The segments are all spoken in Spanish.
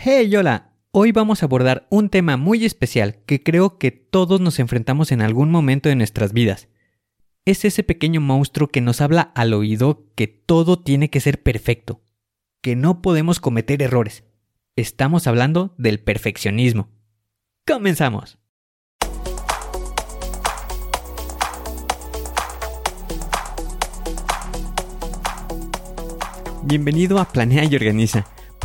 Hey, hola. Hoy vamos a abordar un tema muy especial que creo que todos nos enfrentamos en algún momento de nuestras vidas. Es ese pequeño monstruo que nos habla al oído que todo tiene que ser perfecto, que no podemos cometer errores. Estamos hablando del perfeccionismo. Comenzamos. Bienvenido a Planea y Organiza.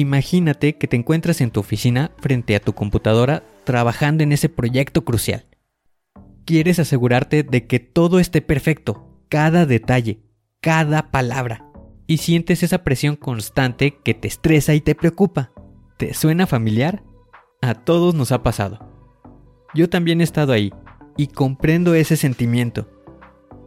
Imagínate que te encuentras en tu oficina frente a tu computadora trabajando en ese proyecto crucial. Quieres asegurarte de que todo esté perfecto, cada detalle, cada palabra, y sientes esa presión constante que te estresa y te preocupa. ¿Te suena familiar? A todos nos ha pasado. Yo también he estado ahí y comprendo ese sentimiento.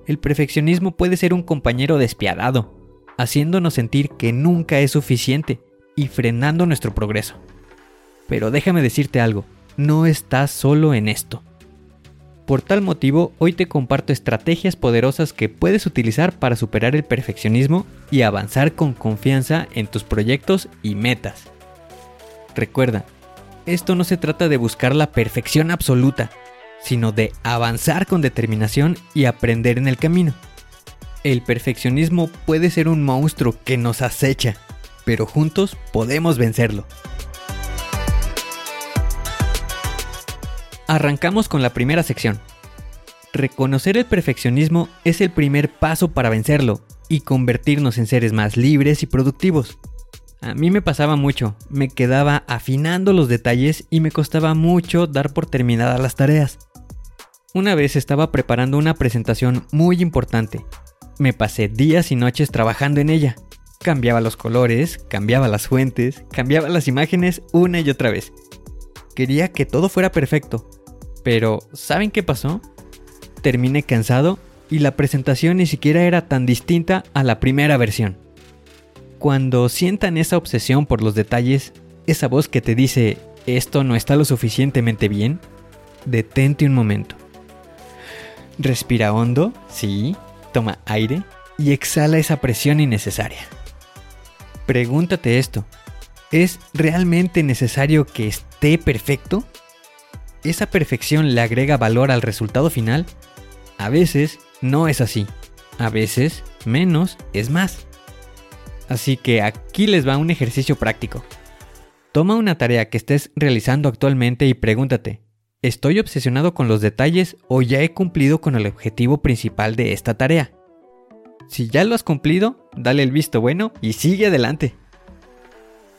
El perfeccionismo puede ser un compañero despiadado, haciéndonos sentir que nunca es suficiente y frenando nuestro progreso. Pero déjame decirte algo, no estás solo en esto. Por tal motivo, hoy te comparto estrategias poderosas que puedes utilizar para superar el perfeccionismo y avanzar con confianza en tus proyectos y metas. Recuerda, esto no se trata de buscar la perfección absoluta, sino de avanzar con determinación y aprender en el camino. El perfeccionismo puede ser un monstruo que nos acecha pero juntos podemos vencerlo. Arrancamos con la primera sección. Reconocer el perfeccionismo es el primer paso para vencerlo y convertirnos en seres más libres y productivos. A mí me pasaba mucho, me quedaba afinando los detalles y me costaba mucho dar por terminadas las tareas. Una vez estaba preparando una presentación muy importante. Me pasé días y noches trabajando en ella Cambiaba los colores, cambiaba las fuentes, cambiaba las imágenes una y otra vez. Quería que todo fuera perfecto. Pero, ¿saben qué pasó? Terminé cansado y la presentación ni siquiera era tan distinta a la primera versión. Cuando sientan esa obsesión por los detalles, esa voz que te dice, esto no está lo suficientemente bien, detente un momento. Respira hondo, sí, toma aire y exhala esa presión innecesaria. Pregúntate esto. ¿Es realmente necesario que esté perfecto? ¿Esa perfección le agrega valor al resultado final? A veces no es así. A veces menos es más. Así que aquí les va un ejercicio práctico. Toma una tarea que estés realizando actualmente y pregúntate, ¿estoy obsesionado con los detalles o ya he cumplido con el objetivo principal de esta tarea? Si ya lo has cumplido, dale el visto bueno y sigue adelante.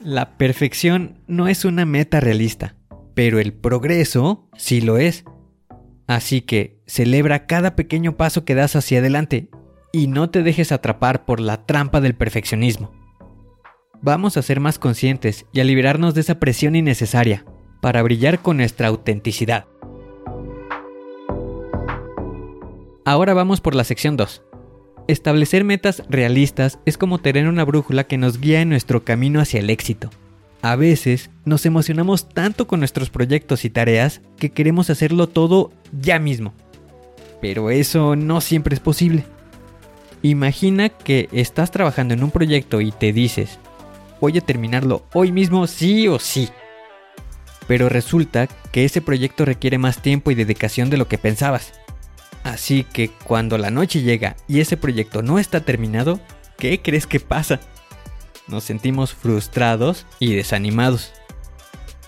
La perfección no es una meta realista, pero el progreso sí lo es. Así que celebra cada pequeño paso que das hacia adelante y no te dejes atrapar por la trampa del perfeccionismo. Vamos a ser más conscientes y a liberarnos de esa presión innecesaria para brillar con nuestra autenticidad. Ahora vamos por la sección 2. Establecer metas realistas es como tener una brújula que nos guía en nuestro camino hacia el éxito. A veces nos emocionamos tanto con nuestros proyectos y tareas que queremos hacerlo todo ya mismo. Pero eso no siempre es posible. Imagina que estás trabajando en un proyecto y te dices, voy a terminarlo hoy mismo sí o sí. Pero resulta que ese proyecto requiere más tiempo y dedicación de lo que pensabas. Así que cuando la noche llega y ese proyecto no está terminado, ¿qué crees que pasa? Nos sentimos frustrados y desanimados.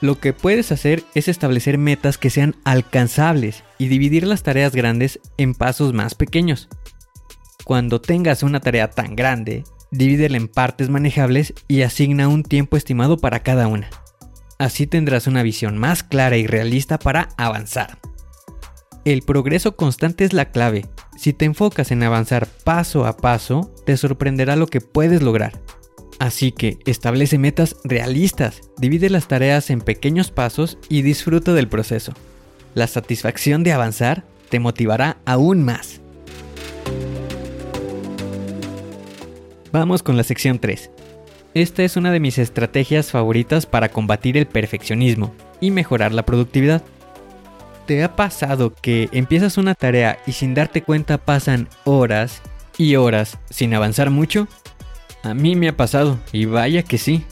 Lo que puedes hacer es establecer metas que sean alcanzables y dividir las tareas grandes en pasos más pequeños. Cuando tengas una tarea tan grande, divídela en partes manejables y asigna un tiempo estimado para cada una. Así tendrás una visión más clara y realista para avanzar. El progreso constante es la clave. Si te enfocas en avanzar paso a paso, te sorprenderá lo que puedes lograr. Así que establece metas realistas, divide las tareas en pequeños pasos y disfruta del proceso. La satisfacción de avanzar te motivará aún más. Vamos con la sección 3. Esta es una de mis estrategias favoritas para combatir el perfeccionismo y mejorar la productividad. ¿Te ha pasado que empiezas una tarea y sin darte cuenta pasan horas y horas sin avanzar mucho? A mí me ha pasado y vaya que sí.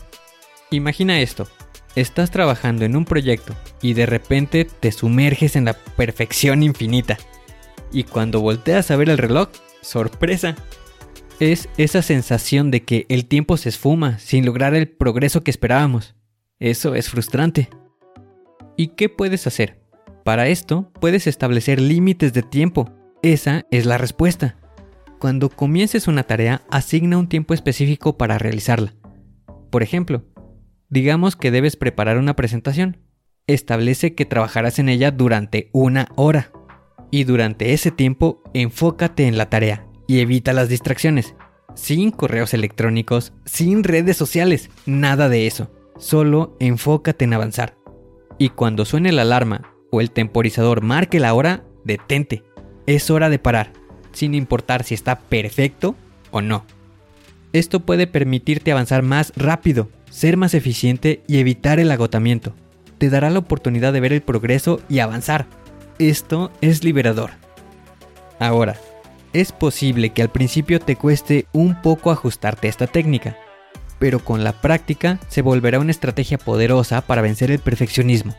Imagina esto, estás trabajando en un proyecto y de repente te sumerges en la perfección infinita. Y cuando volteas a ver el reloj, sorpresa, es esa sensación de que el tiempo se esfuma sin lograr el progreso que esperábamos. Eso es frustrante. ¿Y qué puedes hacer? Para esto puedes establecer límites de tiempo. Esa es la respuesta. Cuando comiences una tarea, asigna un tiempo específico para realizarla. Por ejemplo, digamos que debes preparar una presentación. Establece que trabajarás en ella durante una hora. Y durante ese tiempo, enfócate en la tarea y evita las distracciones. Sin correos electrónicos, sin redes sociales, nada de eso. Solo enfócate en avanzar. Y cuando suene la alarma el temporizador marque la hora, detente. Es hora de parar, sin importar si está perfecto o no. Esto puede permitirte avanzar más rápido, ser más eficiente y evitar el agotamiento. Te dará la oportunidad de ver el progreso y avanzar. Esto es liberador. Ahora, es posible que al principio te cueste un poco ajustarte a esta técnica, pero con la práctica se volverá una estrategia poderosa para vencer el perfeccionismo.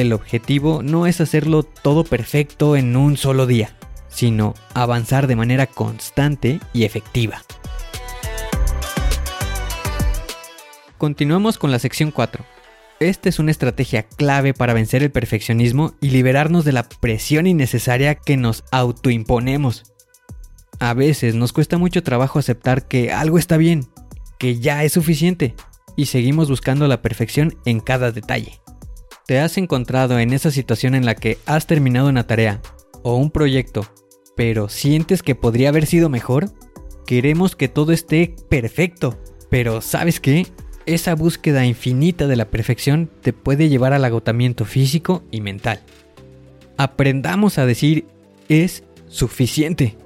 El objetivo no es hacerlo todo perfecto en un solo día, sino avanzar de manera constante y efectiva. Continuamos con la sección 4. Esta es una estrategia clave para vencer el perfeccionismo y liberarnos de la presión innecesaria que nos autoimponemos. A veces nos cuesta mucho trabajo aceptar que algo está bien, que ya es suficiente, y seguimos buscando la perfección en cada detalle. ¿Te has encontrado en esa situación en la que has terminado una tarea o un proyecto, pero sientes que podría haber sido mejor? Queremos que todo esté perfecto, pero ¿sabes qué? Esa búsqueda infinita de la perfección te puede llevar al agotamiento físico y mental. Aprendamos a decir es suficiente.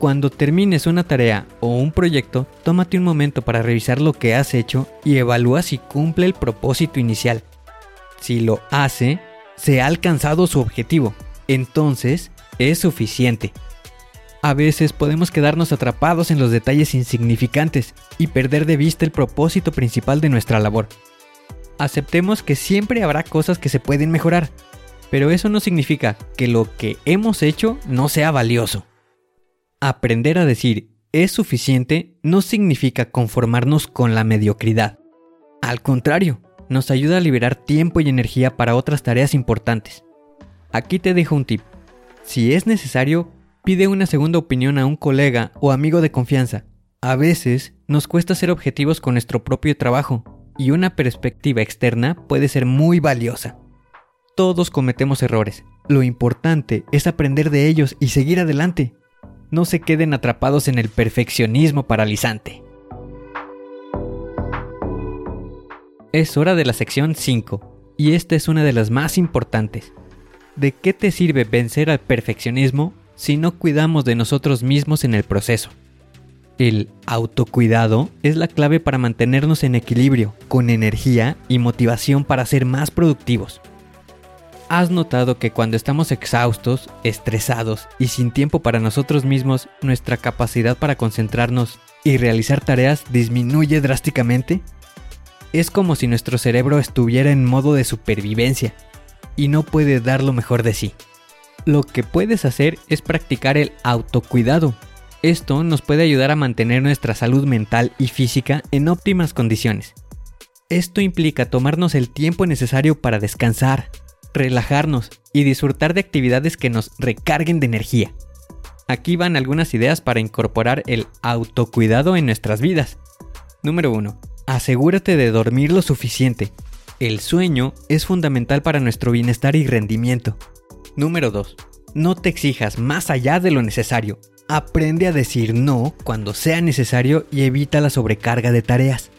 Cuando termines una tarea o un proyecto, tómate un momento para revisar lo que has hecho y evalúa si cumple el propósito inicial si lo hace, se ha alcanzado su objetivo. Entonces, es suficiente. A veces podemos quedarnos atrapados en los detalles insignificantes y perder de vista el propósito principal de nuestra labor. Aceptemos que siempre habrá cosas que se pueden mejorar, pero eso no significa que lo que hemos hecho no sea valioso. Aprender a decir es suficiente no significa conformarnos con la mediocridad. Al contrario, nos ayuda a liberar tiempo y energía para otras tareas importantes. Aquí te dejo un tip. Si es necesario, pide una segunda opinión a un colega o amigo de confianza. A veces nos cuesta ser objetivos con nuestro propio trabajo y una perspectiva externa puede ser muy valiosa. Todos cometemos errores. Lo importante es aprender de ellos y seguir adelante. No se queden atrapados en el perfeccionismo paralizante. Es hora de la sección 5, y esta es una de las más importantes. ¿De qué te sirve vencer al perfeccionismo si no cuidamos de nosotros mismos en el proceso? El autocuidado es la clave para mantenernos en equilibrio, con energía y motivación para ser más productivos. ¿Has notado que cuando estamos exhaustos, estresados y sin tiempo para nosotros mismos, nuestra capacidad para concentrarnos y realizar tareas disminuye drásticamente? Es como si nuestro cerebro estuviera en modo de supervivencia y no puede dar lo mejor de sí. Lo que puedes hacer es practicar el autocuidado. Esto nos puede ayudar a mantener nuestra salud mental y física en óptimas condiciones. Esto implica tomarnos el tiempo necesario para descansar, relajarnos y disfrutar de actividades que nos recarguen de energía. Aquí van algunas ideas para incorporar el autocuidado en nuestras vidas. Número 1. Asegúrate de dormir lo suficiente. El sueño es fundamental para nuestro bienestar y rendimiento. Número 2. No te exijas más allá de lo necesario. Aprende a decir no cuando sea necesario y evita la sobrecarga de tareas.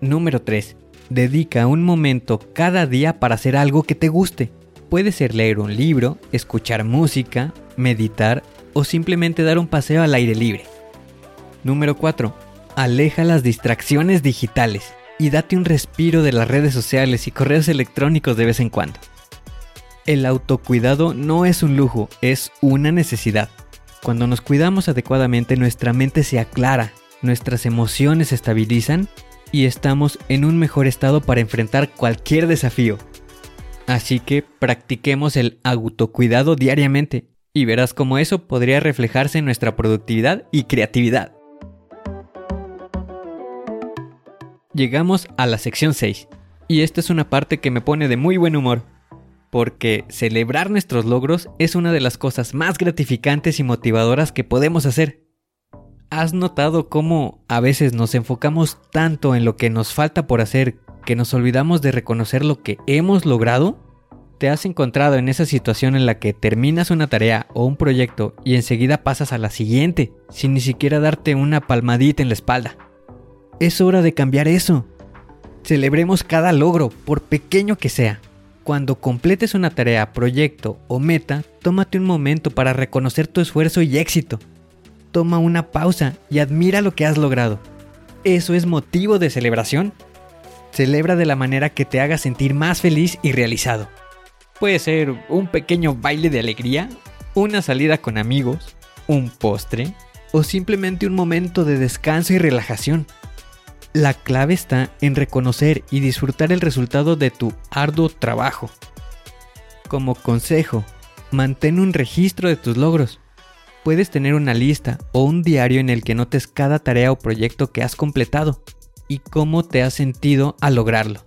Número 3. Dedica un momento cada día para hacer algo que te guste. Puede ser leer un libro, escuchar música, meditar o simplemente dar un paseo al aire libre. Número 4. Aleja las distracciones digitales y date un respiro de las redes sociales y correos electrónicos de vez en cuando. El autocuidado no es un lujo, es una necesidad. Cuando nos cuidamos adecuadamente nuestra mente se aclara, nuestras emociones se estabilizan y estamos en un mejor estado para enfrentar cualquier desafío. Así que practiquemos el autocuidado diariamente y verás cómo eso podría reflejarse en nuestra productividad y creatividad. Llegamos a la sección 6, y esta es una parte que me pone de muy buen humor, porque celebrar nuestros logros es una de las cosas más gratificantes y motivadoras que podemos hacer. ¿Has notado cómo a veces nos enfocamos tanto en lo que nos falta por hacer que nos olvidamos de reconocer lo que hemos logrado? ¿Te has encontrado en esa situación en la que terminas una tarea o un proyecto y enseguida pasas a la siguiente sin ni siquiera darte una palmadita en la espalda? Es hora de cambiar eso. Celebremos cada logro, por pequeño que sea. Cuando completes una tarea, proyecto o meta, tómate un momento para reconocer tu esfuerzo y éxito. Toma una pausa y admira lo que has logrado. ¿Eso es motivo de celebración? Celebra de la manera que te haga sentir más feliz y realizado. Puede ser un pequeño baile de alegría, una salida con amigos, un postre o simplemente un momento de descanso y relajación. La clave está en reconocer y disfrutar el resultado de tu arduo trabajo. Como consejo, mantén un registro de tus logros. Puedes tener una lista o un diario en el que notes cada tarea o proyecto que has completado y cómo te has sentido al lograrlo.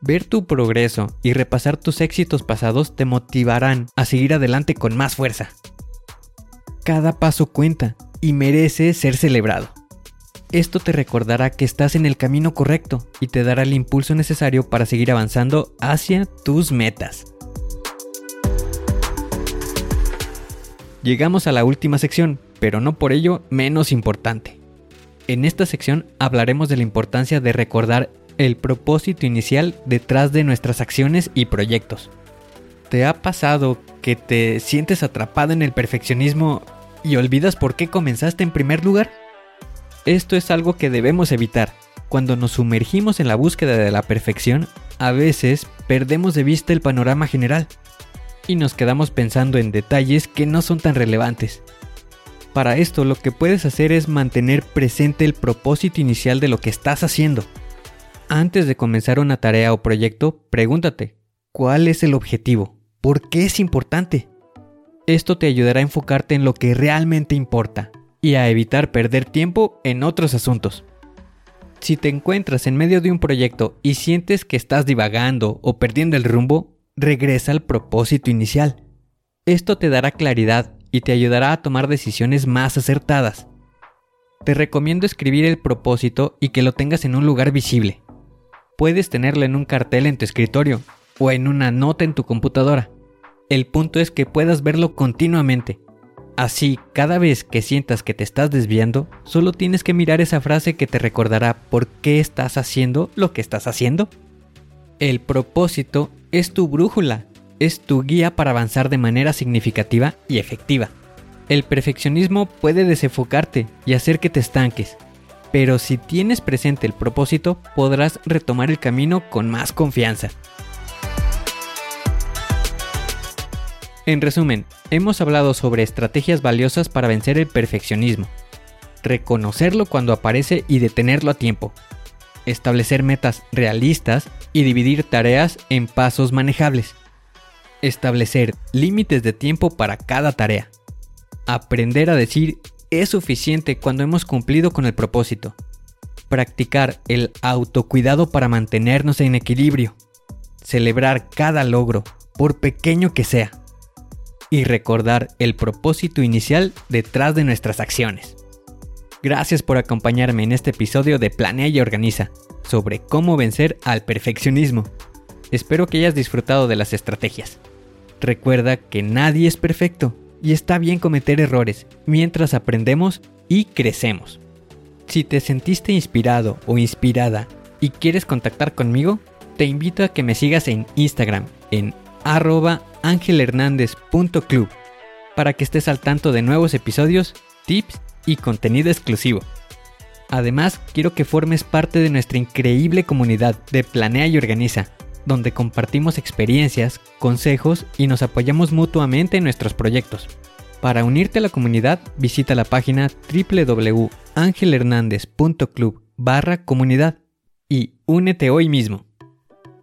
Ver tu progreso y repasar tus éxitos pasados te motivarán a seguir adelante con más fuerza. Cada paso cuenta y merece ser celebrado. Esto te recordará que estás en el camino correcto y te dará el impulso necesario para seguir avanzando hacia tus metas. Llegamos a la última sección, pero no por ello menos importante. En esta sección hablaremos de la importancia de recordar el propósito inicial detrás de nuestras acciones y proyectos. ¿Te ha pasado que te sientes atrapado en el perfeccionismo y olvidas por qué comenzaste en primer lugar? Esto es algo que debemos evitar. Cuando nos sumergimos en la búsqueda de la perfección, a veces perdemos de vista el panorama general y nos quedamos pensando en detalles que no son tan relevantes. Para esto lo que puedes hacer es mantener presente el propósito inicial de lo que estás haciendo. Antes de comenzar una tarea o proyecto, pregúntate, ¿cuál es el objetivo? ¿Por qué es importante? Esto te ayudará a enfocarte en lo que realmente importa y a evitar perder tiempo en otros asuntos. Si te encuentras en medio de un proyecto y sientes que estás divagando o perdiendo el rumbo, regresa al propósito inicial. Esto te dará claridad y te ayudará a tomar decisiones más acertadas. Te recomiendo escribir el propósito y que lo tengas en un lugar visible. Puedes tenerlo en un cartel en tu escritorio o en una nota en tu computadora. El punto es que puedas verlo continuamente. Así, cada vez que sientas que te estás desviando, solo tienes que mirar esa frase que te recordará por qué estás haciendo lo que estás haciendo. El propósito es tu brújula, es tu guía para avanzar de manera significativa y efectiva. El perfeccionismo puede desenfocarte y hacer que te estanques, pero si tienes presente el propósito podrás retomar el camino con más confianza. En resumen, hemos hablado sobre estrategias valiosas para vencer el perfeccionismo, reconocerlo cuando aparece y detenerlo a tiempo, establecer metas realistas y dividir tareas en pasos manejables. Establecer límites de tiempo para cada tarea. Aprender a decir es suficiente cuando hemos cumplido con el propósito. Practicar el autocuidado para mantenernos en equilibrio. Celebrar cada logro, por pequeño que sea. Y recordar el propósito inicial detrás de nuestras acciones. Gracias por acompañarme en este episodio de Planea y Organiza sobre cómo vencer al perfeccionismo. Espero que hayas disfrutado de las estrategias. Recuerda que nadie es perfecto y está bien cometer errores mientras aprendemos y crecemos. Si te sentiste inspirado o inspirada y quieres contactar conmigo, te invito a que me sigas en Instagram en arroba angelhernandez.club para que estés al tanto de nuevos episodios, tips y contenido exclusivo. Además, quiero que formes parte de nuestra increíble comunidad de Planea y Organiza, donde compartimos experiencias, consejos y nos apoyamos mutuamente en nuestros proyectos. Para unirte a la comunidad, visita la página www.angelhernandez.club barra comunidad y únete hoy mismo.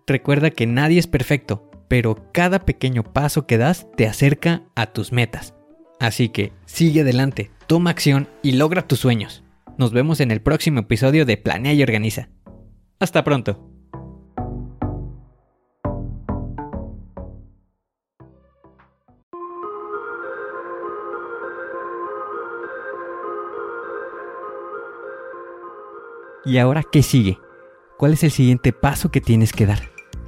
Recuerda que nadie es perfecto, pero cada pequeño paso que das te acerca a tus metas. Así que sigue adelante, toma acción y logra tus sueños. Nos vemos en el próximo episodio de Planea y Organiza. Hasta pronto. ¿Y ahora qué sigue? ¿Cuál es el siguiente paso que tienes que dar?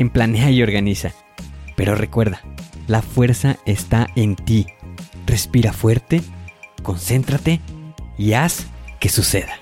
en Planea y Organiza. Pero recuerda, la fuerza está en ti. Respira fuerte concéntrate y haz que suceda.